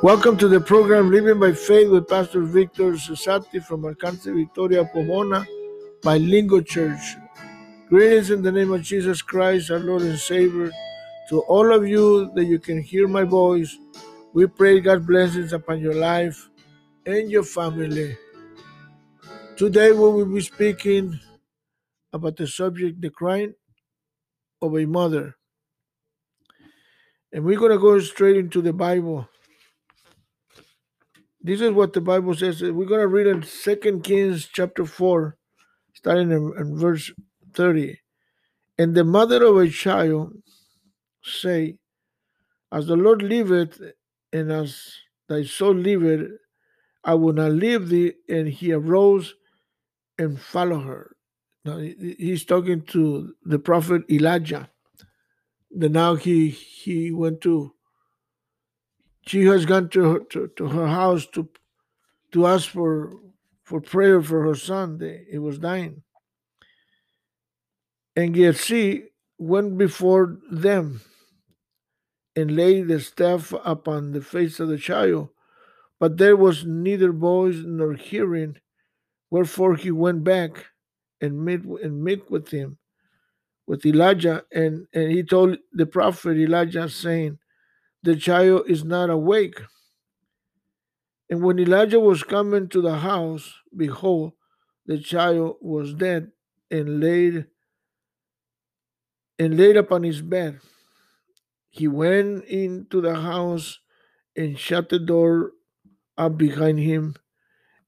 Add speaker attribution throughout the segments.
Speaker 1: Welcome to the program Living by Faith with Pastor Victor Cesati from Alcance Victoria Pomona Bilingual Church. Greetings in the name of Jesus Christ, our Lord and Savior. To all of you that you can hear my voice, we pray God's blessings upon your life and your family. Today we will be speaking about the subject, the crying of a mother. And we're going to go straight into the Bible. This is what the Bible says. We're going to read in Second Kings chapter 4, starting in, in verse 30. And the mother of a child say, As the Lord liveth, and as thy soul liveth, I will not leave thee. And he arose and followed her. Now he's talking to the prophet Elijah. Then now he he went to she has gone to her, to, to her house to to ask for for prayer for her son. He was dying. And yet she went before them and laid the staff upon the face of the child. But there was neither voice nor hearing, wherefore he went back and met and met with him, with Elijah, and, and he told the prophet Elijah, saying, The child is not awake. And when Elijah was coming to the house, behold, the child was dead and laid and laid upon his bed. He went into the house and shut the door up behind him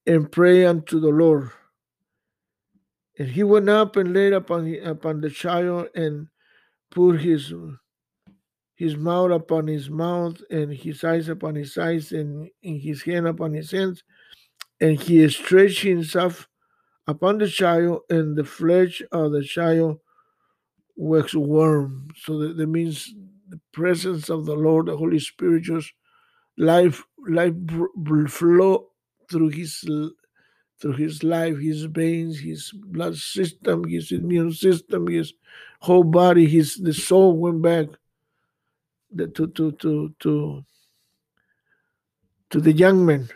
Speaker 1: and prayed unto the Lord. And he went up and laid upon upon the child and put his his mouth upon his mouth and his eyes upon his eyes and, and his hand upon his hands. And he stretched himself upon the child, and the flesh of the child was warm. So that, that means the presence of the Lord, the Holy Spirit, just life, life flow through his through his life, his veins, his blood system, his immune system, his whole body, his the soul went back to to to to to the young man.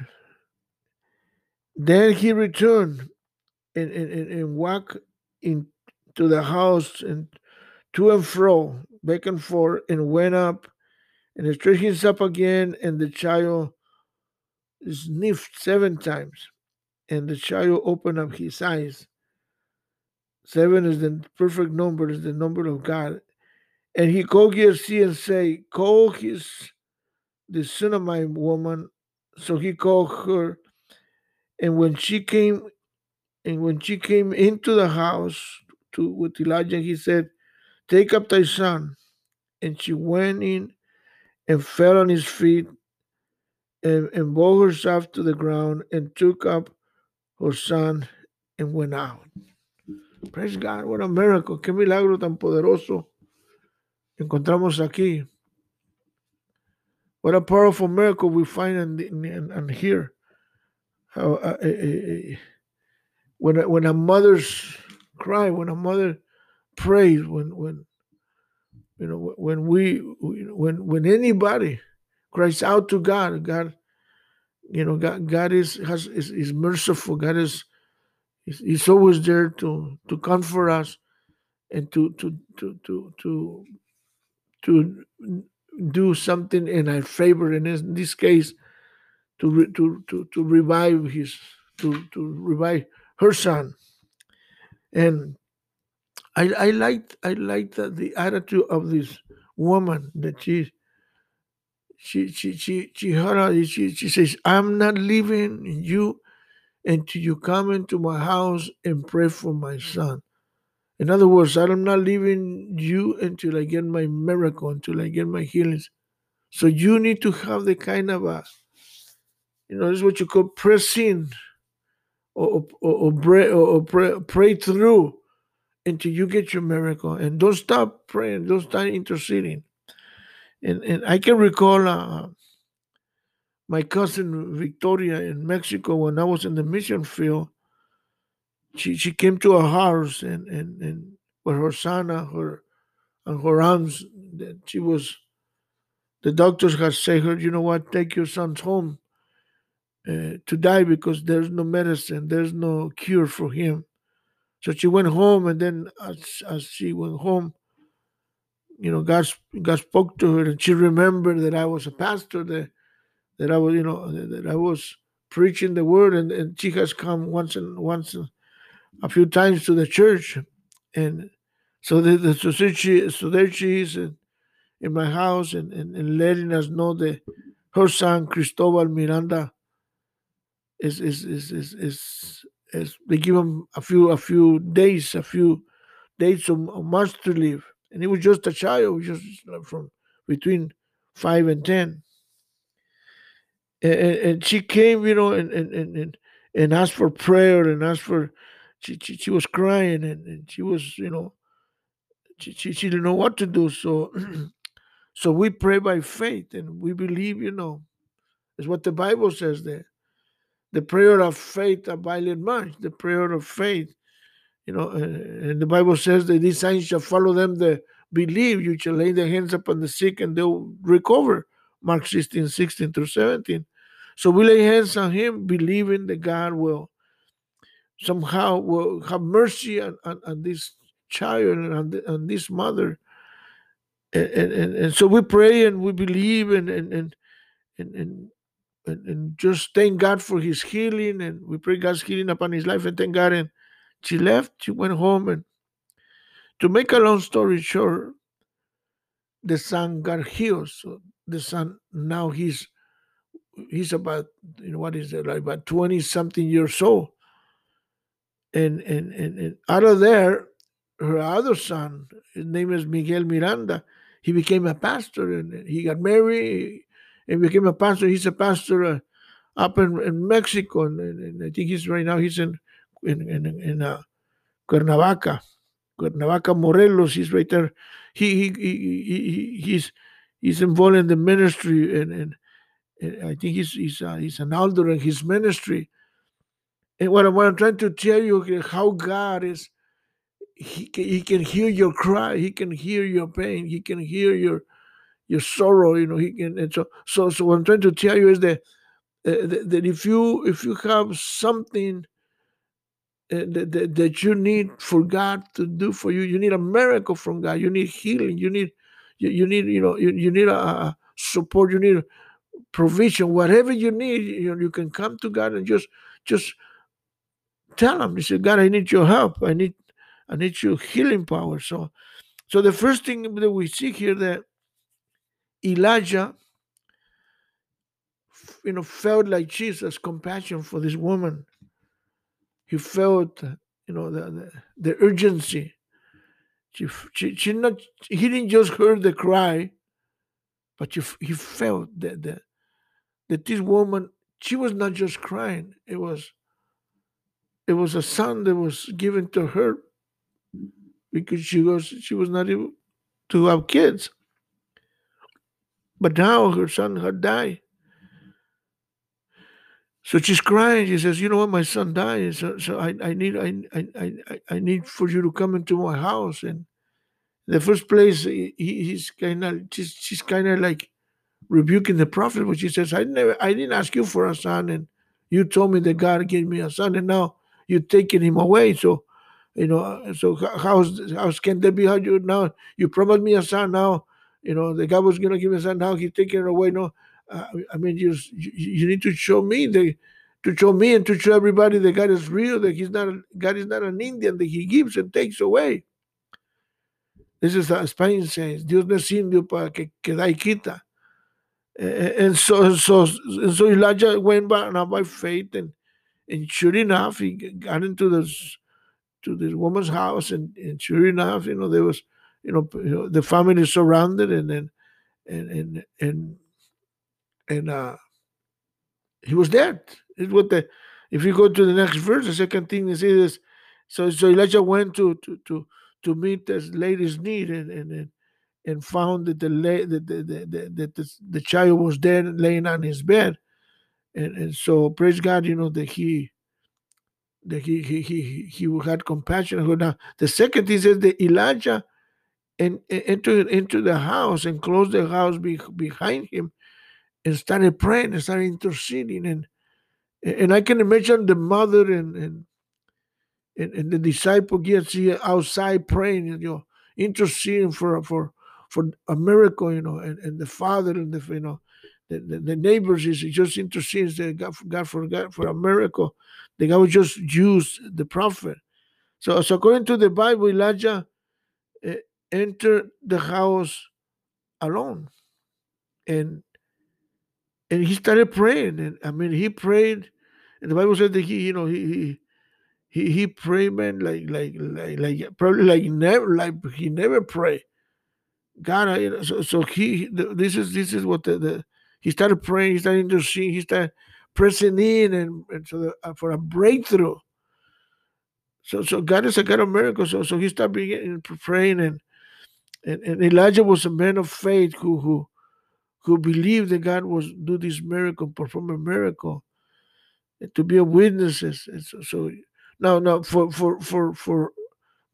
Speaker 1: Then he returned and, and, and walked into the house and to and fro, back and forth, and went up and stretched himself again, and the child sniffed seven times, and the child opened up his eyes. Seven is the perfect number, is the number of God. And he called Giesi and say, Call his the Shunammite woman. So he called her, and when she came, and when she came into the house to with Elijah, he said, Take up thy son. And she went in and fell on his feet and, and bowed herself to the ground and took up her son and went out. Praise God, what a miracle, qué milagro tan poderoso encontramos aquí. What a powerful miracle we find and in, here. How, uh, uh, uh, when, a, when a mother's cry, when a mother prays, when when you know when we when when anybody cries out to God, God, you know God God is has is, is merciful. God is he's, always there to to comfort us and to to to to to to do something in our favor. And in this case, to re, to to to revive his to to revive her son. And I I liked I liked the, the attitude of this woman that she she she she she heard she she says I'm not leaving you until you come into my house and pray for my son. In other words, I'm not leaving you until I get my miracle, until I get my healings. So you need to have the kind of a, you know, this is what you call pressing or, or, or, pray, or pray, pray through until you get your miracle. And don't stop praying, don't stop interceding. And, and I can recall uh, my cousin Victoria in Mexico when I was in the mission field she she came to our house and and and with her son and her and her arms that she was the doctors had said her, you know what, take your sons home uh, to die because there's no medicine, there's no cure for him. So she went home, and then as, as she went home, you know, God, God spoke to her, and she remembered that I was a pastor, that, that I was, you know, that, that I was preaching the word, and, and she has come once and once a few times to the church, and so the, the she in, in my house and, and, and letting us know that her son Cristobal Miranda is is is is, is, is they give him a few a few days, a few days of, months to live, and he was just a child, just from between five and ten. And, and she came, you know, and and, and and asked for prayer and asked for. She, she, she was crying and, and she was, you know, she, she, she didn't know what to do. So, so we pray by faith and we believe, you know, is what the Bible says there the prayer of faith availeth much. The prayer of faith, you know, and the Bible says that these signs shall follow them that believe. You shall lay their hands upon the sick and they'll recover. Mark 16, 16 through 17. So we lay hands on him, believing that God will somehow will have mercy on, on, on this child and on, the, on this mother. And, and, and, so we pray and we believe and, and, and, and, and, just thank God for his healing. And we pray God's healing upon his life and thank God. And she left, she went home. And to make a long story short, the son got healed. So the son now he's he's about you know what is it like about 20 something years old. And, and and and out of there, her other son, his name is Miguel Miranda, he became a pastor and he got married and became a pastor. He's a pastor uh, up in, in Mexico, and, and, I think he's right now he's in in in, in uh, Cuernavaca, Cuernavaca, Morelos. He's right there. He he, he, he he's he's involved in the ministry, and, and, and I think he's he's uh, he's an elder in his ministry. Eh, and what, what I'm trying to tell you eh, how God is. He, he can hear your cry. He can hear your pain. He can hear your your sorrow you know he can and so so so what i'm trying to tell you is that uh, that, that, if you if you have something that, that, that you need for god to do for you you need a miracle from god you need healing you need you, you need you know you, you need a, a support you need provision whatever you need you know you can come to god and just just tell him you say god i need your help i need i need your healing power so so the first thing that we see here that Elijah, you know, felt like Jesus' compassion for this woman. He felt, you know, the, the, the urgency. She, she, she not, he didn't just heard the cry, but he, he felt that, that, that this woman, she was not just crying. It was, it was a son that was given to her because she was, she was not able to have kids. But now her son had died. So she's crying. She says, "You know what? My son died. So, so I, I need, I, I, I, I need for you to come into my house." And the first place, he, he's kind of, she's, she's kind of like rebuking the prophet, but she says, "I never, I didn't ask you for a son, and you told me that God gave me a son, and now you're taking him away. So, you know, so how's, how can that be? How you now you promised me a son now?" you know, the guy was to give me a son. Now he's taking it away. No, uh, I mean, you, you need to show me the, to show me and to show everybody that God is real. That He's not God is not an Indian that He gives and takes away. This is a Spanish saying, Dios no es indio para que, que da y quita. And so, so, and so Elijah went by, now by faith, and and sure enough, he got into this to this woman's house, and, and sure enough, you know, there was you know, you the family surrounded and and and and and, and uh, he was dead. It's what the if you go to the next verse, the second thing is is so so Elijah went to to to to meet this lady's need and and and and found that the that the, the, the, the, the, the child was dead laying on his bed and and so praise God you know that he that he he he he had compassion now the second thing says that Elijah and, and entered into the house and closed the house be, behind him and started praying and started interceding. And and I can imagine the mother and and and, and the disciple gets here outside praying and you know interceding for for for a miracle, you know, and, and the father and the you know the, the, the neighbors is just interceding that God, God for God for a miracle. The God just use the prophet. So, so according to the Bible, Elijah uh, entered the house alone, and and he started praying. And I mean, he prayed, and the Bible said that he, you know, he he he, prayed, man, like like like like probably like never like he never prayed. God, I, you know, so so he this is this is what the, the he started praying, he started interceding, he started pressing in and, and so the, uh, for a breakthrough. So so God is a God of miracles. So so he started beginning praying and, and and Elijah was a man of faith who who who believed that God was do this miracle, perform a miracle, and to be a witnesses. And so, so now now for for for for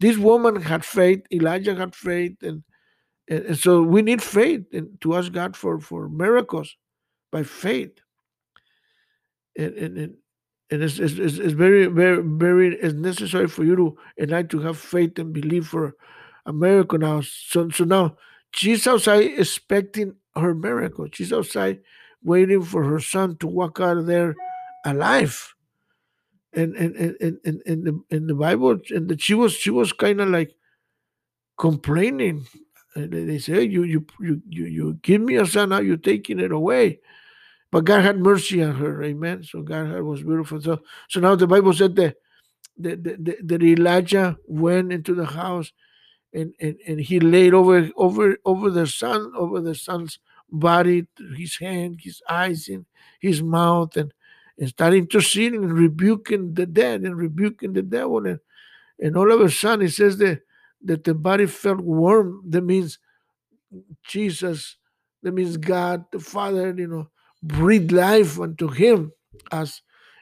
Speaker 1: this woman had faith, Elijah had faith, and and, and so we need faith and to ask God for for miracles by faith. And and, and and it's, it's, it's very very very it's necessary for you to and I to have faith and believe for a miracle now. So so now she's outside expecting her miracle. She's outside waiting for her son to walk out of there alive. And and and and, and, and the in the Bible and that she was she was kind of like complaining. And they they say, "Hey, you you you you you give me a son, now you're taking it away. But God had mercy on her, amen. So God was beautiful. So so now the Bible said that that, that, that Elijah went into the house and, and, and he laid over over over the son, over the son's body, his hand, his eyes, and his mouth, and, and started interceding and rebuking the dead and rebuking the devil. And, and all of a sudden it says that that the body felt warm. That means Jesus, that means God the Father, you know, breathed life unto him as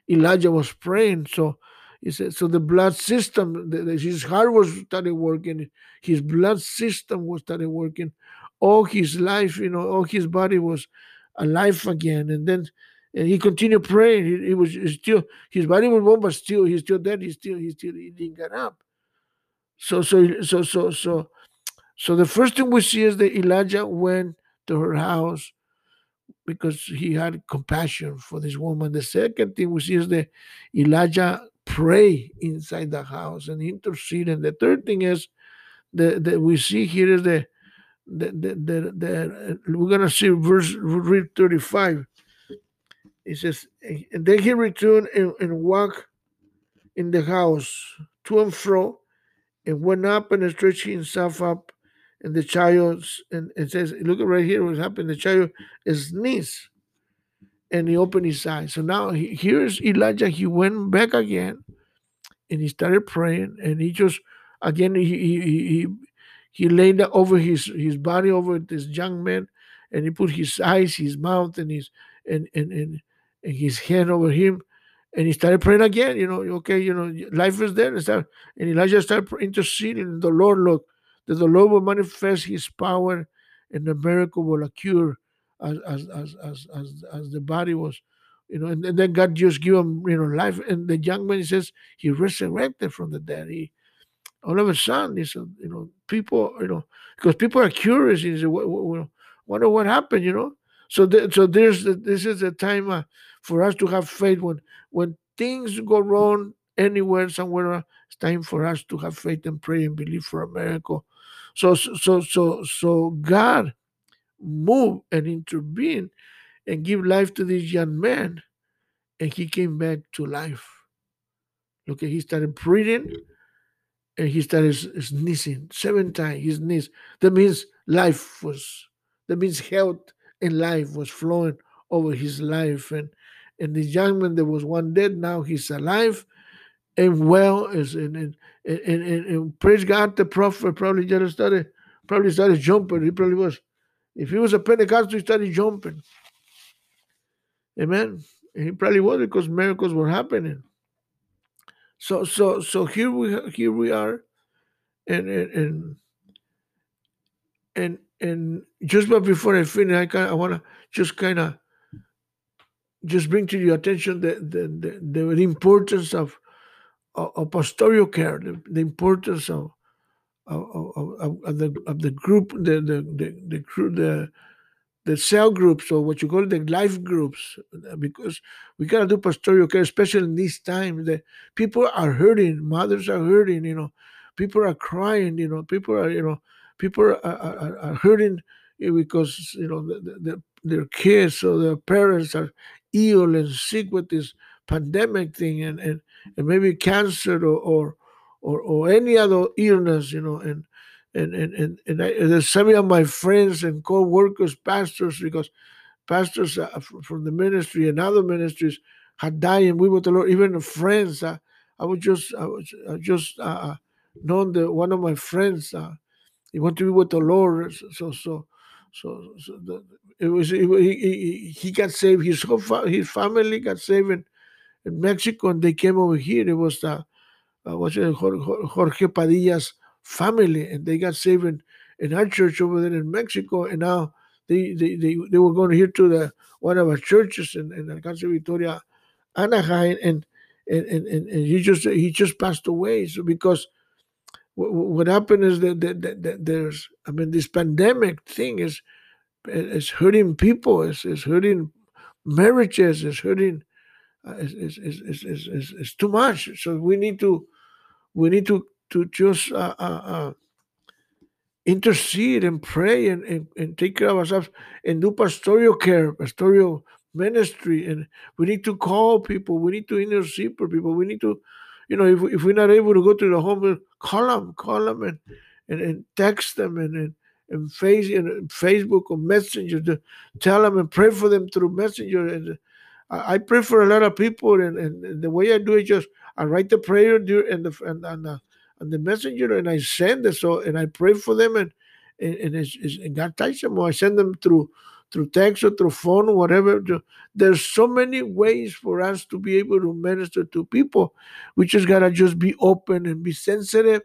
Speaker 1: Elijah was praying. So he said, so the blood system, the, the- his heart was started working, his blood system was started working, all his life, you know, all his body was alive again. And then and he continued praying. He, he was still his body was warm, but still he's still dead. He's still he still he didn't get up. So so so so so so the first thing we see is that Elijah went to her house because he had compassion for this woman. The second thing we see is that Elijah pray inside the house and intercede. And the third thing is that, we see here is the the, the, the, the we're gonna see verse read 35. It says, and then he returned and, and walked in the house to and fro and went up and stretched himself up and the child and it says look right here what happened. The child is sneezed and he opened his eyes. So now he, here's elijah. He went back again and he started praying and he just again he he he, he he laid over his his body over this young man and he put his eyes his mouth and his and and and, and his hand over him and he started praying again you know okay you know life is there and, start, and elijah started interceding the lord look that the lord will manifest his power and the miracle will occur as as as as as, as the body was you know and, and then god just give him you know life and the young man says he resurrected from the dead he all of a sudden, he said, you know, people, you know, because people are curious. He said, what, what, wonder what happened, you know. So, so there's the, this is the time uh, for us to have faith when when things go wrong anywhere, somewhere. It's time for us to have faith and pray and believe for a miracle. So, so, so, so, God move and intervene and give life to this young man, and he came back to life. Look, he started breathing and he started sneezing seven times. He sneezed. That means life was. That means health and life was flowing over his life. And and the young man, there was one dead. Now he's alive and well. And and, and, and, and, praise God, the prophet probably just started probably started jumping. He probably was. If he was a Pentecostal, he started jumping. Amen. And he probably was because miracles were happening. So so so here we here we are, and and, and and just but before I finish, I kind I want to just kind of just bring to your attention the the, the, the importance of, of, pastoral care, the, the importance of of, of, of, the of the group, the the the the, the the cell groups or what you call the life groups uh, because we gotta do pastoral care, especially in this time. The people are hurting, mothers are hurting, you know, people are crying, you know, people are, you know, people are, are, are hurting because you know the, the, their kids or their parents are ill and sick with this pandemic thing and, and, and maybe cancer or, or or or any other illness, you know, and and and and, and I, there's some of my friends and co-workers, pastors, because pastors uh, from the ministry and other ministries had died, and we were the Lord. Even friends, uh, I was just I was I just uh, uh, known that one of my friends uh, he went to be with the Lord, so so so, so the, it was he, he he got saved. His whole fa- his family got saved in, in Mexico, and they came over here. It was the uh, what's it, Jorge Padilla's family, and they got saved in, in our church over there in Mexico, and now they they, they, they were going here to the one of our churches in, in Alcance Victoria, Anaheim, and and, and and he just he just passed away. So because what, what happened is that, that, that, that, there's I mean this pandemic thing is is hurting people, is is hurting marriages, is hurting. Uh, is, is, is, is, is, is too much. So we need to we need to to just uh, uh, uh, intercede and pray and, and, and take care of ourselves and do pastoral care, pastoral ministry. And we need to call people. We need to intercede for people. We need to, you know, if, if we're not able to go to the home, call them, call them and, and, and text them and, and, and, face, and Facebook or Messenger to tell them and pray for them through Messenger. And I, pray for a lot of people. And, and, and the way I do it, just I write the prayer and the, and, and uh, and the messenger and I send it so and I pray for them and and, and, it's, it's, and God touches them or I send them through through text or through phone or whatever. There's so many ways for us to be able to minister to people. We just gotta just be open and be sensitive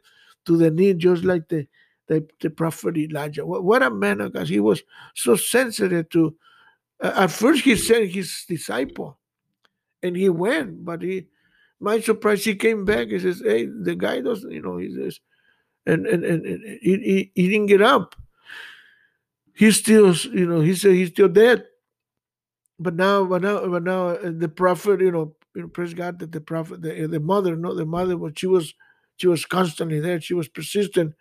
Speaker 1: to the need, just like the the, the prophet Elijah. What, what a man of God! He was so sensitive to. At first, he sent his disciple, and he went, but he my surprise, he came back. He says, "Hey, the guy doesn't, you know." He says, and and and, and he, he, he didn't get up. He's still, you know, he said he's still dead. But now, but now, but now, uh, the prophet, you know, you know, praise God that the prophet, the, the mother, no, the mother, but she was, she was constantly there. She was persistent.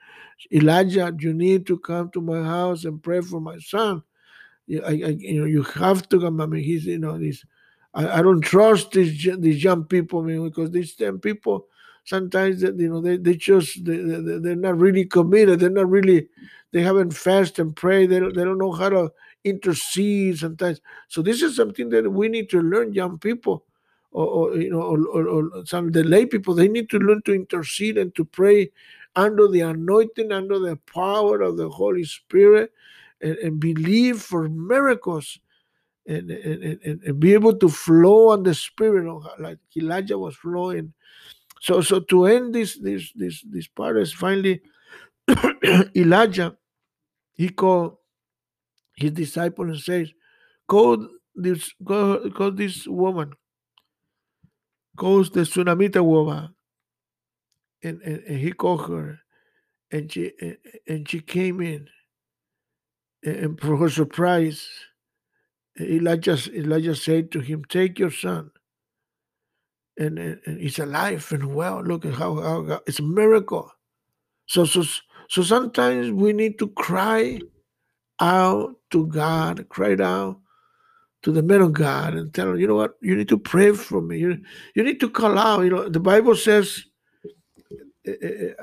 Speaker 1: Elijah, you need to come to my house and pray for my son. I, I you know, you have to come. I mean, he's, you know, this. I, I don't trust these these young people, I mean, because these young people sometimes you know they, they just they, they're not really committed they're not really they haven't fast and pray they don't, they don't know how to intercede sometimes so this is something that we need to learn young people or, or you know or, or, or, some the lay people they need to learn to intercede and to pray under the anointing under the power of the holy spirit and, and believe for miracles and, and, and, be able to flow on the spirit oh like Elijah was flowing. So so to end this this this this part is finally Elijah he called his disciple and says, Call this call, call this woman, calls the Tsunamita woman. And, and, and, he called her and she and she came in and for her surprise eh, Elijah, Elijah said to him, Take your son. And, and, and he's alive and well. Look at how, how it's a miracle. So, so, so sometimes we need to cry out to God, cry out to the man of God and tell him, you know what, you need to pray for me. You, you need to call out. You know, the Bible says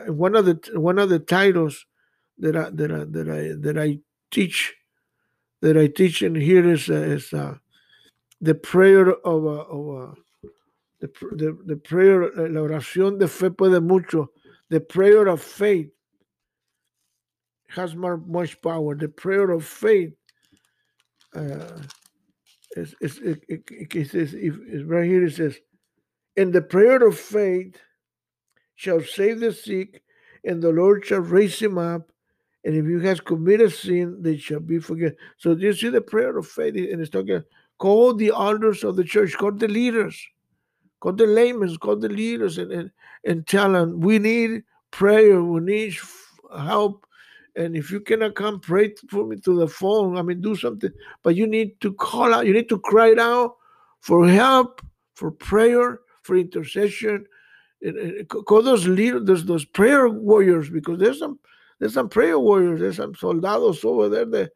Speaker 1: one of the one of the titles that I that I that I that I teach that I teach in here is uh, is uh, the prayer of, uh, of the, the, the prayer, uh, la oración de fe puede mucho. The prayer of faith has more, much power. The prayer of faith uh, is, is it, it, it, says if right here it says, and the prayer of faith shall save the sick, and the Lord shall raise him up, And if you has committed sin, they shall be forgiven. So do you see the prayer of faith, and it's talking, call the elders of the church, call the leaders, call the laymen, call the leaders, and, and, and tell them, we need prayer, we need help. And if you cannot come, pray for me to the phone. I mean, do something. But you need to call out, you need to cry out for help, for prayer, for intercession. And, and call those leaders, those, those prayer warriors, because there's some there's some prayer warriors, there's some soldados over there, the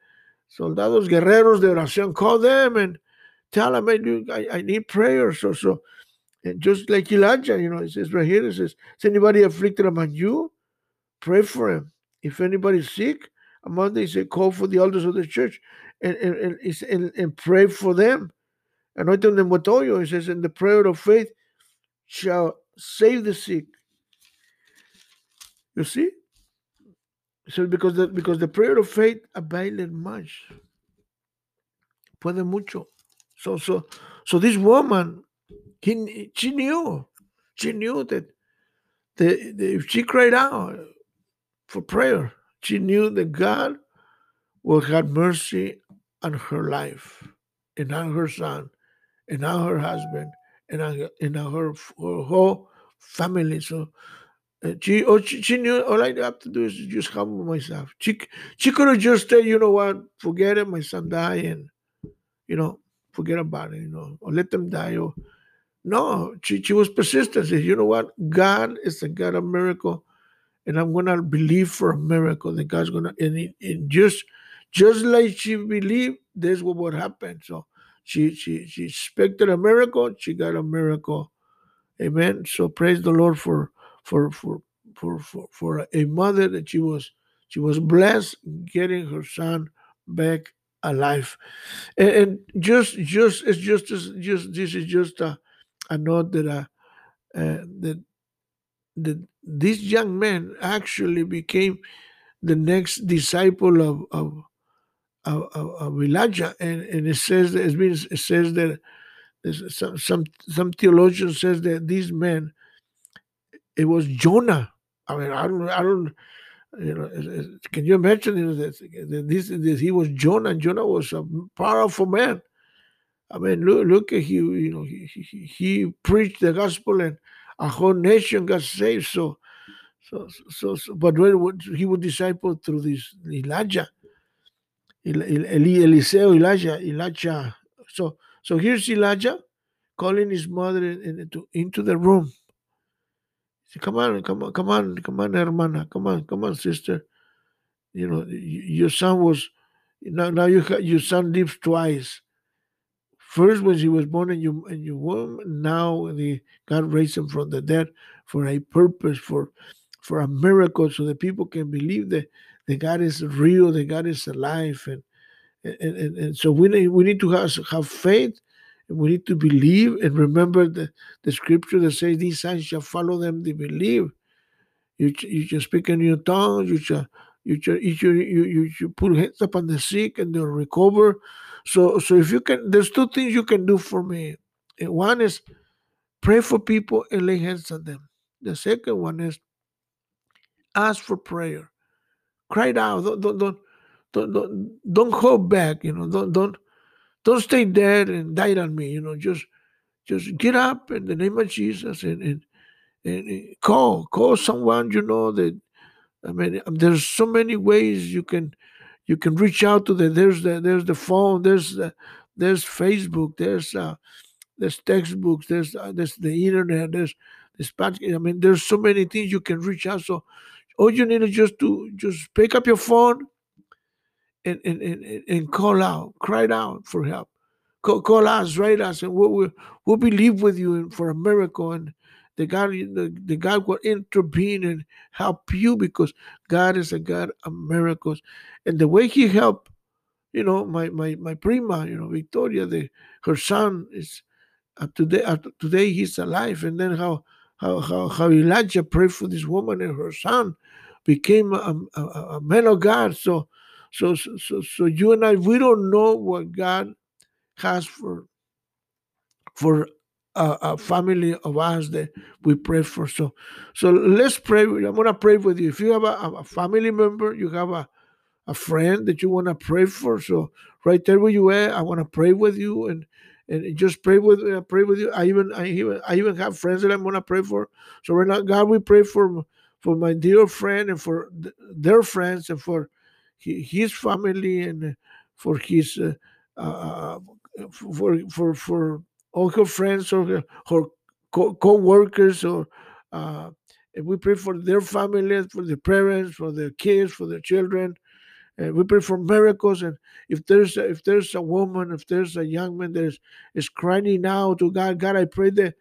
Speaker 1: soldados guerreros de oración. Call them and tell them, I, I need prayer. So, so, and just like Elijah, you know, it says right here, it says, Is anybody afflicted among you? Pray for him. If anybody's sick among them, he said, Call for the elders of the church and, and, and, and, and pray for them. Anointing them with oil. He says, And the prayer of faith shall save the sick. You see? So because the, because the prayer of faith availed much. Puede mucho. So so so this woman, he, she knew, she knew that the, the, if she cried out for prayer, she knew that God will have mercy on her life, and on her son, and on her husband, and on, and on her, her whole family. So Uh, she, oh, she, she knew all I have to do is just humble myself. She, she could have just said, you know what, forget it, my son died, and, you know, forget about it, you know, or let them die. Or, no, she, she was persistent. Said, you know what, God is the God of miracle, and I'm going to believe for a miracle that God's going to, and, it, and just, just like she believed, this what would happen. So she, she, she expected a miracle, she got a miracle. Amen. So praise the Lord for for for for for, for a mother that she was she was blessed getting her son back alive. And, and just just it's just just this is just a, a note that uh, uh, that that this young man actually became the next disciple of of of, of Elijah, and, and it says that it's been it says that some some some theologian says that these men it was Jonah. I mean, I don't, I don't, you know, eh, eh, can you imagine you know, that, this, this, he was Jonah, and Jonah was a powerful man. I mean, look, look at he, you know, he, he, he preached the gospel and a whole nation got saved. So, so, so, so but when he was disciple through this Elijah, Eliseo, Elijah, Elijah. So, so here's Elijah calling his mother into, into the room come on, come on, come on, come on, hermana, come on, come on, sister. You know, your son was now. Now you your son lives twice. First, when he was born in your in your womb, now the God raised him from the dead for a purpose, for for a miracle, so that people can believe that that God is real, that God is alive, and and, and, and so we need we need to have, have faith we need to believe and remember the, the scripture that says these signs shall follow them they believe. You, you shall speak in your tongue, you shall you shall, you, shall, you, you should put hands upon the sick and they'll recover. So so if you can there's two things you can do for me. Eh, one is pray for people and lay hands on them. The second one is ask for prayer. Cry out. Don't don't don't don't, don't, don't hold back. You know, don't don't don't stay dead and die on me. You know, just just get up in the name of Jesus and and, and call call someone you know that. I mean, um, there's so many ways you can you can reach out to them. there's the there's the phone there's the, there's Facebook there's uh, there's textbooks there's uh, there's the internet there's this I mean, there's so many things you can reach out. So all you need is just to just pick up your phone and, and, and, and call out, cry out for help. Call, call us, write us, and we'll, we'll, we'll believe with you for a miracle. And the God, the, the God will intervene and help you because God is a God of miracles. And the way He helped, you know, my my my prima, you know, Victoria, the her son is uh, today. Uh, today he's alive, and then how how how how Elijah prayed for this woman and her son became a, a, a man of God. So so, so, so you and I, we don't know what God has for for a, a, family of us that we pray for. So, so let's pray. I'm gonna pray with you. If you have a, a family member, you have a, a friend that you wanna pray for. So right there where you are, I wanna pray with you and and just pray with uh, pray with you. I even I even I even have friends that I'm gonna pray for. So right now, God, we pray for for my dear friend and for th- their friends and for his family and for his uh, uh, for for for all her friends or her, her co- workers or uh, and we pray for their families, for their parents, for their kids, for their children. And we pray for miracles. And if there's a, if there's a woman, if there's a young man that is, is crying out to God, God, I pray that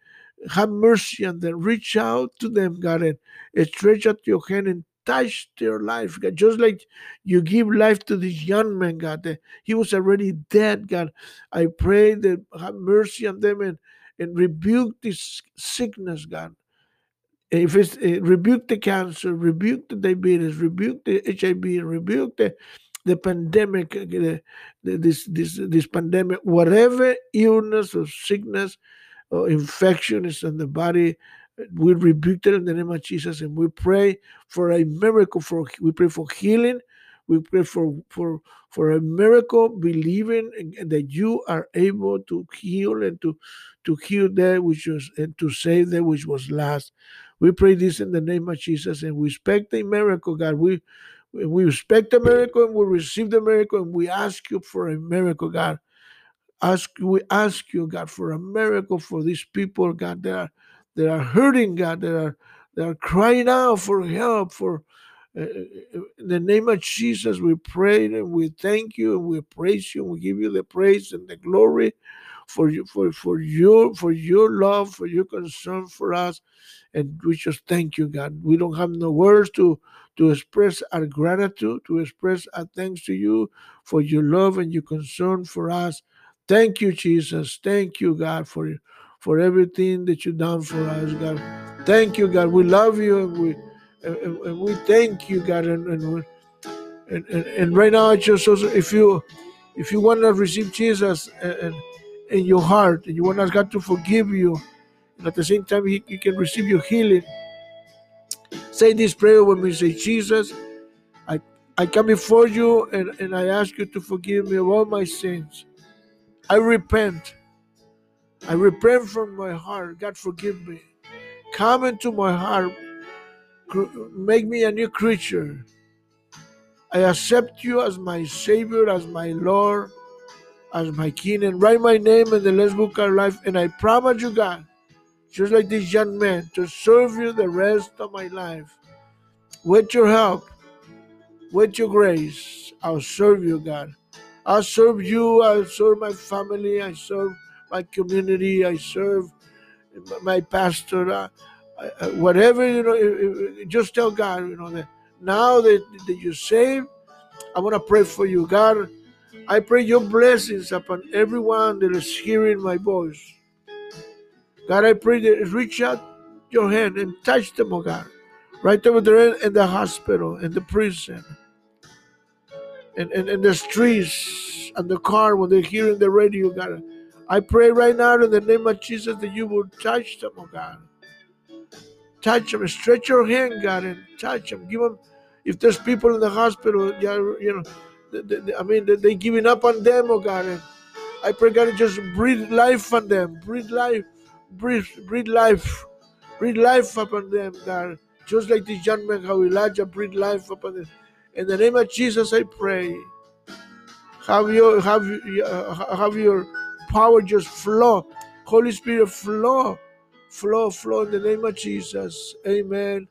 Speaker 1: have mercy on them. Reach out to them, God, and stretch out your hand and touch their life, God. Just like you give life to this young man, God. He was already dead, God. I pray that have mercy on them and, and rebuke this sickness, God. If it's uh, rebuke the cancer, rebuke the diabetes, rebuke the HIV, rebuke the the pandemic, the, the, this this this pandemic, whatever illness or sickness or infection is in the body, we rebuke them in the name of Jesus and we pray for a miracle for we pray for healing. We pray for for for a miracle believing that you are able to heal and to to heal that which was and to save that which was lost. We pray this in the name of Jesus and we expect a miracle God. We we expect a miracle and we receive the miracle and we ask you for a miracle God. Ask we ask you God for a miracle for these people God that are that are hurting, God, that are that are crying out for help. For uh, uh, uh, in the name of Jesus, we pray and we thank you and we praise you and we give you the praise and the glory for you for for your for your love, for your concern for us. And we just thank you, God. We don't have no words to to express our gratitude, to express our thanks to you for your love and your concern for us. Thank you, Jesus. Thank you, God, for for everything that you've done for us, God. Thank you, God. We love you and we and, and we thank you, God. And and, and, and, right now, just also, if you if you want to receive Jesus and in your heart and you want God to forgive you, and at the same time He, he can receive your healing. Say this prayer when we say, Jesus, I I come before you and, and I ask you to forgive me of all my sins. I repent I repent from my heart. God, forgive me. Come into my heart. Make me a new creature. I accept you as my Savior, as my Lord, as my King, and write my name in the Let's Book of Life. And I promise you, God, just like this young man, to serve you the rest of my life. With your help, with your grace, I'll serve you, God. I'll serve you, I'll serve my family, I serve my community. I serve my pastor. Uh, uh, whatever you know, just tell God, you know, that now that, that you're saved, I want to pray for you, God. I pray your blessings upon everyone that is hearing my voice. God, I pray that reach out your hand and touch them, oh God, right over there in the hospital, in the prison, in, in the streets, and the car when they're hearing the radio, God. I pray right now in the name of Jesus that you will touch them, oh God. Touch them. Stretch your hand, God, and touch them. Give them, if there's people in the hospital, you know, they, they, I mean, they, they giving up on them, oh God. And I pray, God, just breathe life on them. Breathe life. Breathe, breathe life. Breathe life upon them, God. Just like this young man, how Elijah breathed life upon them. In the name of Jesus, I pray. Have your have uh, have your power just flow. Holy Spirit, flow, flow, flow in the name of Jesus. Amen.